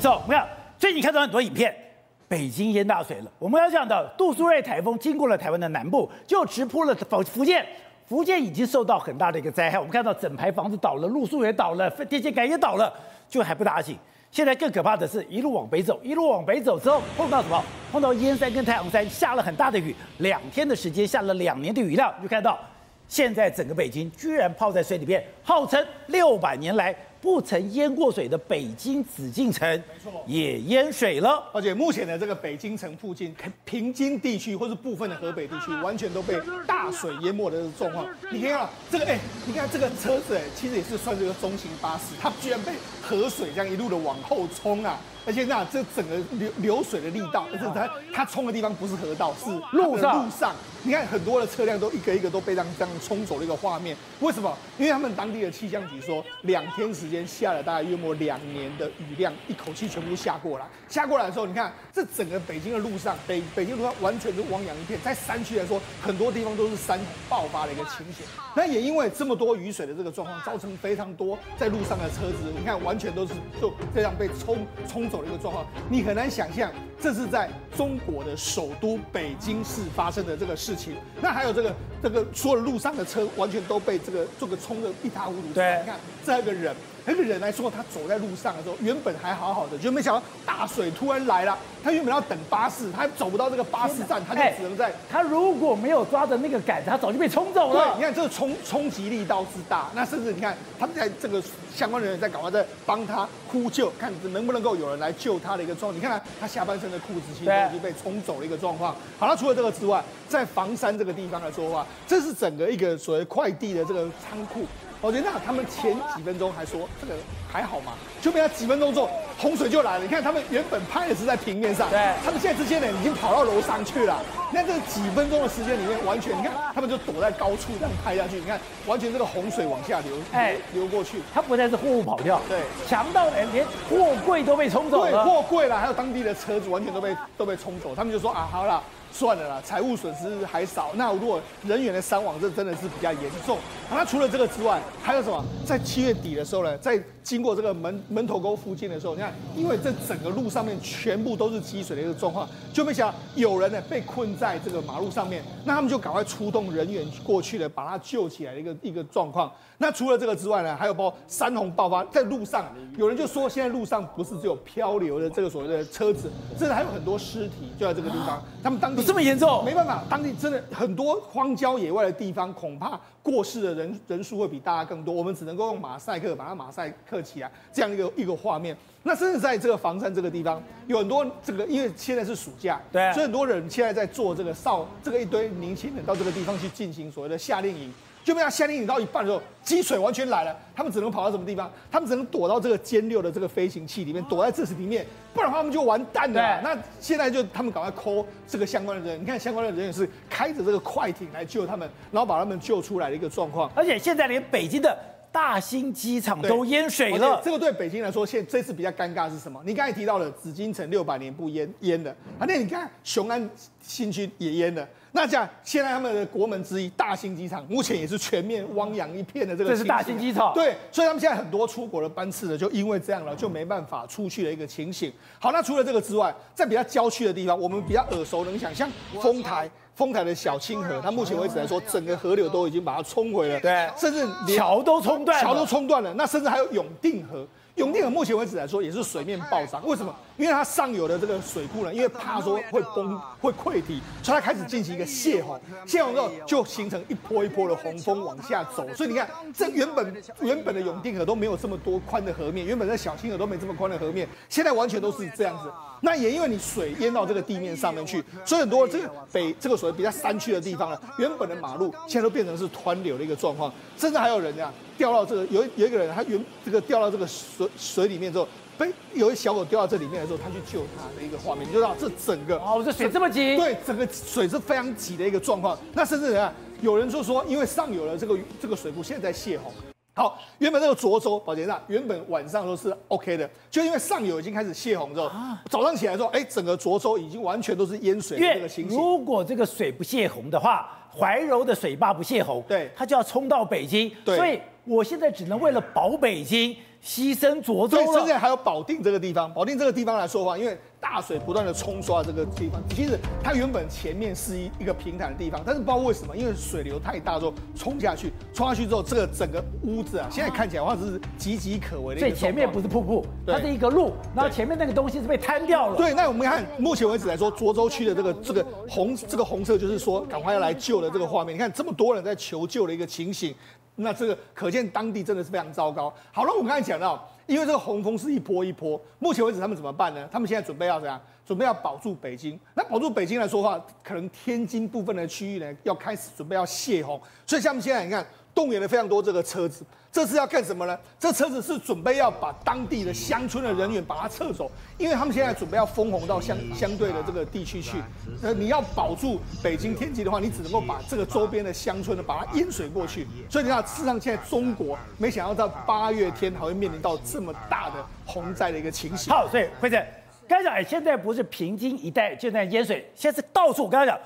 走，我们看最近看到很多影片，北京淹大水了。我们要讲的杜苏芮台风经过了台湾的南部，就直扑了福福建，福建已经受到很大的一个灾害。我们看到整排房子倒了，路树也倒了，电线杆也倒了，就还不打紧。现在更可怕的是，一路往北走，一路往北走之后碰到什么？碰到燕山跟太阳山下了很大的雨，两天的时间下了两年的雨量，就看到现在整个北京居然泡在水里面，号称六百年来。不曾淹过水的北京紫禁城，没错，也淹水了。而且目前的这个北京城附近平津地区或是部分的河北地区，完全都被大水淹没的状况。你看啊，这个哎，你看这个车子哎，其实也是算这个中型巴士，它居然被河水这样一路的往后冲啊！而且那这整个流流水的力道，而且它它冲的地方不是河道，是路上路上。你看很多的车辆都一个一个都被这样这样冲走的一个画面。为什么？因为他们当地的气象局说，两天时间下了大概约莫两年的雨量，一口气全部下过来。下过来的时候，你看这整个北京的路上，北北京路上完全是汪洋一片。在山区来说，很多地方都是山爆发的一个情形。那也因为这么多雨水的这个状况，造成非常多在路上的车子，你看完全都是就这样被冲冲走的一个状况。你很难想象，这是在中国的首都北京市发生的这个事情。那还有这个这个所有路上的车，完全都被这个这个冲的一塌糊涂。对，你看这个人。那个人来说，他走在路上的时候，原本还好好的，就没想到大水突然来了。他原本要等巴士，他走不到这个巴士站，他就只能在。他如果没有抓着那个杆子，他早就被冲走了。对，你看这个冲冲击力道之大，那甚至你看他们在这个相关人员在赶快在帮他呼救，看能不能够有人来救他的一个状况。你看他，他下半身的裤子其实都已经被冲走了一个状况。好了，除了这个之外，在房山这个地方来说的话，这是整个一个所谓快递的这个仓库。我觉得那他们前几分钟还说这个还好嘛，就没他几分钟之后洪水就来了。你看他们原本拍的是在平面上，对，他们现在这些人已经跑到楼上去了。你看这几分钟的时间里面，完全你看他们就躲在高处这样拍下去。你看完全这个洪水往下流，哎，流过去。他不再是货物跑掉，对，强盗连连货柜都被冲走了，对，货柜啦，还有当地的车子完全都被都被冲走。他们就说啊，好了。算了啦，财务损失还少。那如果人员的伤亡，这真的是比较严重。那除了这个之外，还有什么？在七月底的时候呢，在经过这个门门头沟附近的时候，你看，因为这整个路上面全部都是积水的一个状况，就没想到有人呢被困在这个马路上面，那他们就赶快出动人员过去了，把他救起来的一个一个状况。那除了这个之外呢，还有包括山洪爆发，在路上有人就说，现在路上不是只有漂流的这个所谓的车子，甚至还有很多尸体就在这个地方。他们当地这么严重，没办法，当地真的很多荒郊野外的地方，恐怕过世的人人数会比大家更多。我们只能够用马赛克把它马赛克起来，这样一个一个画面。那甚至在这个房山这个地方，有很多这个，因为现在是暑假，对，所以很多人现在在做这个少这个一堆年轻人到这个地方去进行所谓的夏令营。就被他下令引到一半的时候，积水完全来了，他们只能跑到什么地方？他们只能躲到这个歼六的这个飞行器里面，躲在这里面，不然的话他们就完蛋了。那现在就他们赶快 call 这个相关的人，你看相关的人员是开着这个快艇来救他们，然后把他们救出来的一个状况。而且现在连北京的大兴机场都淹水了，这个对北京来说，现这次比较尴尬是什么？你刚才提到了紫禁城六百年不淹淹的，啊，那你看雄安新区也淹了。那这样，现在他们的国门之一大兴机场，目前也是全面汪洋一片的这个。这是大兴机场。对，所以他们现在很多出国的班次呢，就因为这样了，就没办法出去的一个情形。好，那除了这个之外，在比较郊区的地方，我们比较耳熟能详，像丰台，丰台的小清河，它目前为止来说，整个河流都已经把它冲毁了，对，甚至桥都冲断，桥都冲断了，那甚至还有永定河。永定河目前为止来说也是水面暴涨，为什么？因为它上游的这个水库呢，因为怕说会崩会溃堤，所以它开始进行一个泄洪，泄洪之后就形成一波一波的洪峰往下走。所以你看，这原本原本的永定河都没有这么多宽的河面，原本在小清河都没这么宽的河面，现在完全都是这样子。那也因为你水淹到这个地面上面去，所以很多这个北这个所谓比较山区的地方呢，原本的马路现在都变成是湍流的一个状况，甚至还有人这样掉到这个有有一个人他原这个掉到这个水水里面之后，被有一小狗掉到这里面的时候，他去救他的一个画面，你就知道这整个哦，这水这么急，对，整个水是非常急的一个状况。那甚至啊，有人就说，因为上游的这个这个水库现在在泄洪。好，原本那个涿州保洁那原本晚上都是 OK 的，就因为上游已经开始泄洪之后，啊、早上起来之后，哎，整个涿州已经完全都是淹水的这个情形。如果这个水不泄洪的话，怀柔的水坝不泄洪，对，它就要冲到北京。对，所以我现在只能为了保北京牺牲涿州了。所以现在还有保定这个地方，保定这个地方来说的话，因为大水不断的冲刷这个地方，其实它原本前面是一一个平坦的地方，但是不知道为什么，因为水流太大之后冲下去，冲下去之后，这个整个屋子啊，现在看起来的话是岌岌可危的。所以前面不是瀑布，它是一个路，然后前面那个东西是被瘫掉了。对，那我们看目前为止来说，涿州区的这个这个红这个红色就是说赶快要来救的这个画面，你看这么多人在求救的一个情形。那这个可见当地真的是非常糟糕。好了，我们刚才讲到，因为这个洪峰是一波一波，目前为止他们怎么办呢？他们现在准备要怎样？准备要保住北京。那保住北京来说的话，可能天津部分的区域呢，要开始准备要泄洪。所以像我们现在你看。动员了非常多这个车子，这是要干什么呢？这车子是准备要把当地的乡村的人员把它撤走，因为他们现在准备要封洪到相相对的这个地区去。呃，你要保住北京、天气的话，你只能够把这个周边的乡村呢把它淹水过去。所以你看，事实上现在中国没想到到八月天还会面临到这么大的洪灾的一个情形。好，所以辉正，刚才讲，哎，现在不是平津一带就在淹水，现在是到处。我刚才讲。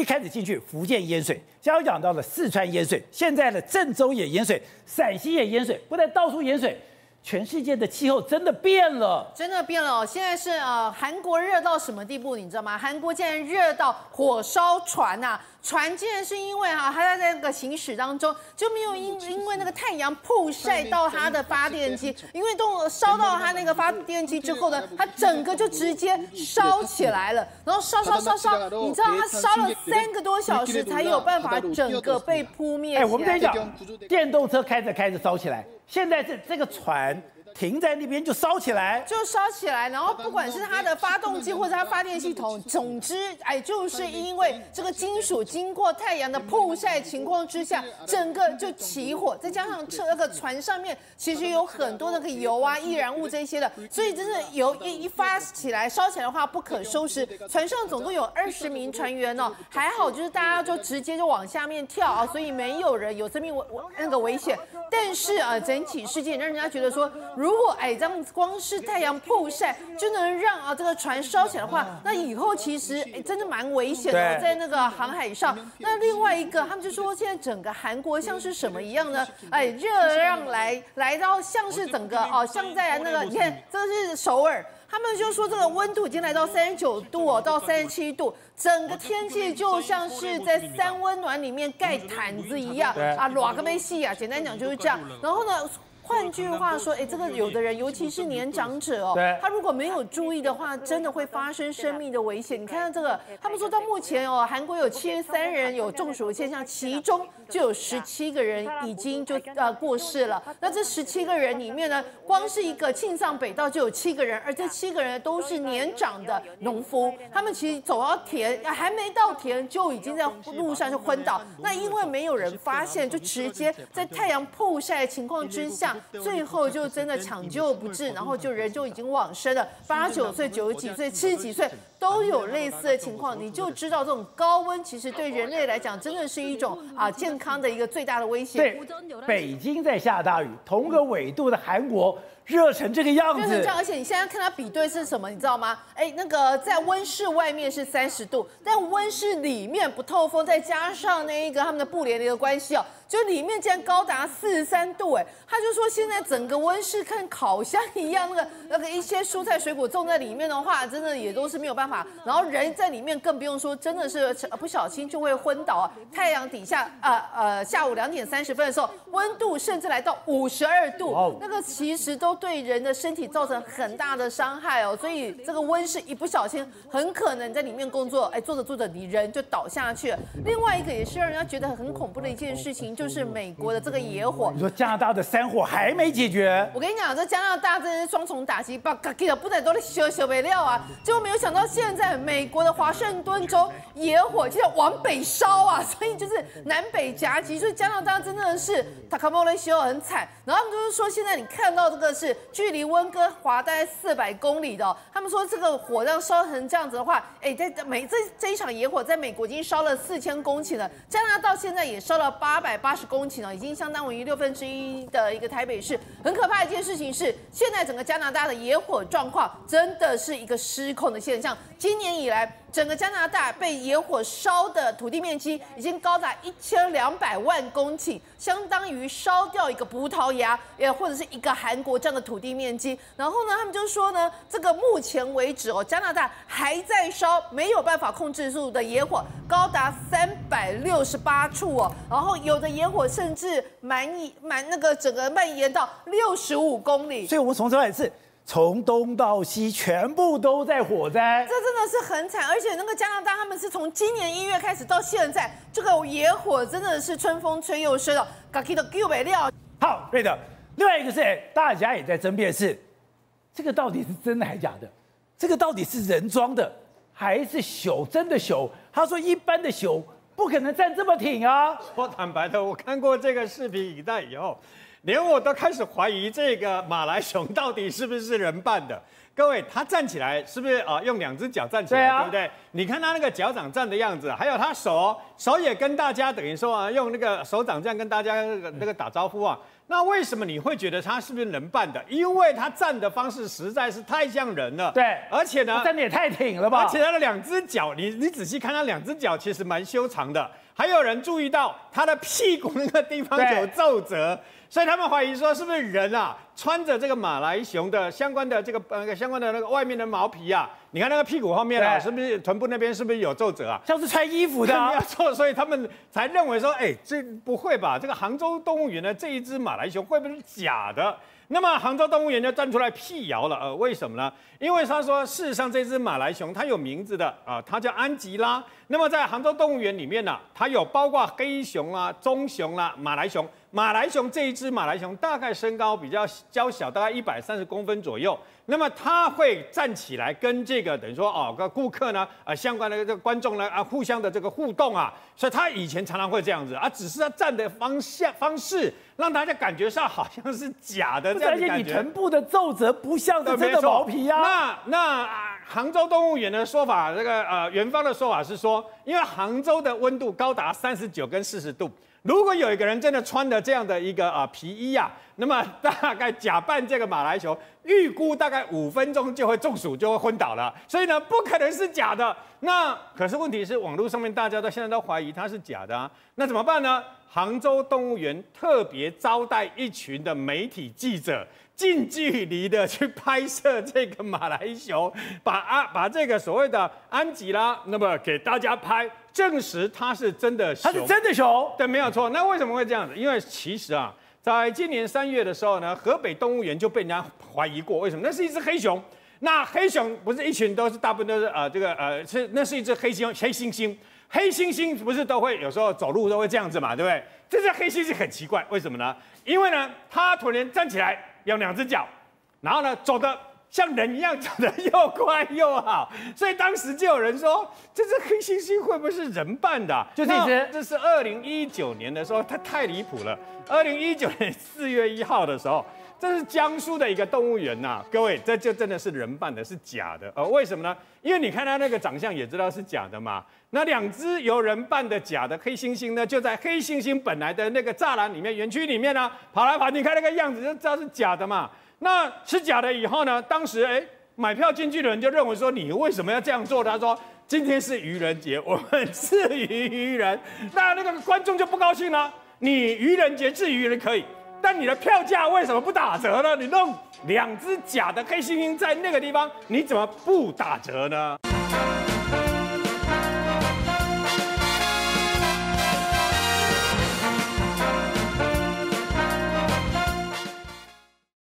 一开始进去，福建淹水，刚刚讲到了四川淹水，现在的郑州也淹水，陕西也淹水，不但到处淹水。全世界的气候真的变了，真的变了！现在是呃，韩国热到什么地步，你知道吗？韩国竟然热到火烧船呐、啊！船竟然是因为哈、啊，它在那个行驶当中就没有因因为那个太阳曝晒到它的发电机，因为都烧到它那个发电机之后呢，它整个就直接烧起来了，然后烧烧烧烧，你知道它烧了三个多小时才有办法整个被扑灭。哎，我们跟你讲，电动车开着开着烧起来。现在这这个船停在那边就烧起来，就烧起来，然后不管是它的发动机或者它发电系统，总之，哎，就是因为这个金属经过太阳的曝晒情况之下，整个就起火，再加上车那个船上面其实有很多那个油啊、易燃物这些的，所以真的油一一发起来烧起来的话不可收拾。船上总共有二十名船员哦，还好就是大家就直接就往下面跳啊，所以没有人有生命危那个危险。但是啊，整体事件让人家觉得说，如果哎这样光是太阳曝晒就能让啊这个船烧起来的话，那以后其实哎真的蛮危险的，在那个航海上。那另外一个，他们就说现在整个韩国像是什么一样呢？哎，热浪来来到像是整个哦，像在那个你看这是首尔。他们就说这个温度已经来到三十九度哦，到三十七度，整个天气就像是在三温暖里面盖毯子一样啊，暖个没戏啊，简单讲就是这样。然后呢？换句话说，哎，这个有的人，尤其是年长者哦，他如果没有注意的话，真的会发生生命的危险。你看到这个，他们说到目前哦，韩国有七十三人有中暑的现象，其中就有十七个人已经就呃过世了。那这十七个人里面呢，光是一个庆尚北道就有七个人，而这七个人都是年长的农夫，他们其实走到田还没到田就已经在路上就昏倒。那因为没有人发现，就直接在太阳曝晒的情况之下。最后就真的抢救不治，然后就人就已经往生了，八九岁、九十几岁、七十几岁都有类似的情况，你就知道这种高温其实对人类来讲真的是一种啊健康的一个最大的威胁。对，北京在下大雨，同个纬度的韩国热成这个样子，就是这样。而且你现在看它比对是什么，你知道吗？哎，那个在温室外面是三十度，但温室里面不透风，再加上那一个他们的布帘的一个关系哦。就里面竟然高达四十三度，哎，他就说现在整个温室跟烤箱一样，那个那个一些蔬菜水果种在里面的话，真的也都是没有办法。然后人在里面更不用说，真的是不小心就会昏倒啊。太阳底下，呃呃，下午两点三十分的时候，温度甚至来到五十二度，那个其实都对人的身体造成很大的伤害哦。所以这个温室一不小心，很可能在里面工作，哎，做着做着你人就倒下去了。另外一个也是让人家觉得很恐怖的一件事情。就是美国的这个野火，你说加拿大的山火还没解决？我跟你讲，这加拿大真是双重打击，把给的不得都得修修没料啊！结果没有想到，现现在美国的华盛顿州野火就要往北烧啊，所以就是南北夹击，所以加拿大真的是塔卡莫雷修很惨。然后他们就是说，现在你看到这个是距离温哥华大概四百公里的、他们说这个火这样烧成这样子的话，哎，在美这这一场野火在美国已经烧了四千公顷了，加拿大到现在也烧了八百八十公顷了，已经相当于六分之一的一个台北市。很可怕一件事情是，现在整个加拿大的野火状况真的是一个失控的现象。今年以来，整个加拿大被野火烧的土地面积已经高达一千两百万公顷，相当于烧掉一个葡萄牙，也或者是一个韩国这样的土地面积。然后呢，他们就说呢，这个目前为止哦，加拿大还在烧，没有办法控制住的野火高达三百六十八处哦。然后有的野火甚至蔓延满那个整个蔓延到六十五公里。所以我们从这来是。从东到西，全部都在火灾，这真的是很惨。而且那个加拿大，他们是从今年一月开始到现在，这个野火真的是春风吹又生了，搞起都救不了。好，对的。另外一个是，大家也在争辩是，这个到底是真的还是假的？这个到底是人装的还是熊真的熊？他说，一般的熊不可能站这么挺啊。我坦白的，我看过这个视频影带以后。连我都开始怀疑这个马来熊到底是不是人扮的？各位，他站起来是不是啊？用两只脚站起来，对，啊、对不对？你看他那个脚掌站的样子，还有他手手也跟大家等于说啊，用那个手掌这样跟大家那个那个打招呼啊。那为什么你会觉得他是不是人扮的？因为他站的方式实在是太像人了。对，而且呢，站的也太挺了吧？而且他的两只脚，你你仔细看他两只脚，其实蛮修长的。还有人注意到他的屁股那个地方有皱褶。所以他们怀疑说，是不是人啊，穿着这个马来熊的相关的这个呃相关的那个外面的毛皮啊？你看那个屁股后面啊，是不是臀部那边是不是有皱褶啊？像是穿衣服的。没有错，所以他们才认为说，哎，这不会吧？这个杭州动物园的这一只马来熊会不会是假的？那么杭州动物园就站出来辟谣了，呃，为什么呢？因为他说，事实上这只马来熊它有名字的啊，它叫安吉拉。那么在杭州动物园里面呢，它有包括黑熊啊、棕熊啊、马来熊。马来熊这一只马来熊大概身高比较娇小，大概一百三十公分左右。那么他会站起来跟这个等于说哦，个顾客呢，呃，相关的这个观众呢啊，互相的这个互动啊。所以他以前常常会这样子啊，只是他站的方向方式让大家感觉上好像是假的这样的感觉。而且你臀部的皱褶不像是真的毛皮啊。那那杭州动物园的说法，这个呃园方的说法是说，因为杭州的温度高达三十九跟四十度。如果有一个人真的穿的这样的一个啊皮衣啊，那么大概假扮这个马来熊，预估大概五分钟就会中暑，就会昏倒了。所以呢，不可能是假的。那可是问题是，网络上面大家都现在都怀疑它是假的啊。那怎么办呢？杭州动物园特别招待一群的媒体记者，近距离的去拍摄这个马来熊，把啊把这个所谓的安吉拉，那么给大家拍。证实它是真的熊，它是真的熊，对，没有错。那为什么会这样子？因为其实啊，在今年三月的时候呢，河北动物园就被人家怀疑过，为什么？那是一只黑熊。那黑熊不是一群都是大部分都是呃这个呃是那是一只黑猩黑猩猩，黑猩猩不是都会有时候走路都会这样子嘛，对不对？这只黑猩猩很奇怪，为什么呢？因为呢，它突然站起来有两只脚，然后呢走的。像人一样长得又快又好，所以当时就有人说，这只黑猩猩会不会是人扮的？就这只，这是二零一九年的时候，它太离谱了。二零一九年四月一号的时候，这是江苏的一个动物园呐、啊，各位，这就真的是人扮的，是假的。呃，为什么呢？因为你看它那个长相也知道是假的嘛。那两只由人扮的假的黑猩猩呢，就在黑猩猩本来的那个栅栏里面、园区里面呢、啊，跑来跑，你看那个样子就知道是假的嘛。那吃假的以后呢？当时哎，买票进去的人就认为说，你为什么要这样做？他说今天是愚人节，我们是愚人。那那个观众就不高兴了。你愚人节是愚人可以，但你的票价为什么不打折呢？你弄两只假的黑猩猩在那个地方，你怎么不打折呢？